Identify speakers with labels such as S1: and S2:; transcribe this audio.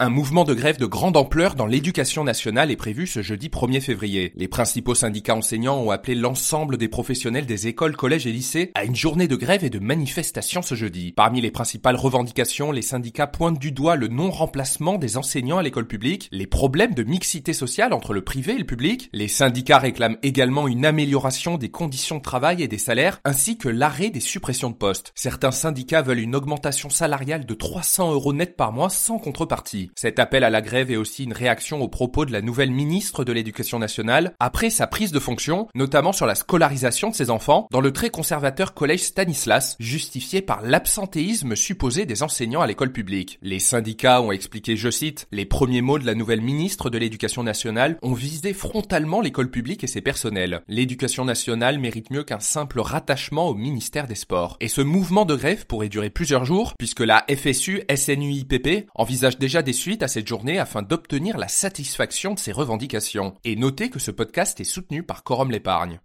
S1: Un mouvement de grève de grande ampleur dans l'éducation nationale est prévu ce jeudi 1er février. Les principaux syndicats enseignants ont appelé l'ensemble des professionnels des écoles, collèges et lycées à une journée de grève et de manifestation ce jeudi. Parmi les principales revendications, les syndicats pointent du doigt le non-remplacement des enseignants à l'école publique, les problèmes de mixité sociale entre le privé et le public. Les syndicats réclament également une amélioration des conditions de travail et des salaires, ainsi que l'arrêt des suppressions de postes. Certains syndicats veulent une augmentation salariale de 300 euros net par mois sans contrepartie. Cet appel à la grève est aussi une réaction aux propos de la nouvelle ministre de l'Éducation nationale après sa prise de fonction, notamment sur la scolarisation de ses enfants dans le très conservateur collège Stanislas, justifié par l'absentéisme supposé des enseignants à l'école publique. Les syndicats ont expliqué, je cite, les premiers mots de la nouvelle ministre de l'Éducation nationale ont visé frontalement l'école publique et ses personnels. L'éducation nationale mérite mieux qu'un simple rattachement au ministère des Sports. Et ce mouvement de grève pourrait durer plusieurs jours, puisque la FSU SNUIPP envisage déjà des suite à cette journée afin d'obtenir la satisfaction de ses revendications. Et notez que ce podcast est soutenu par Quorum l'épargne.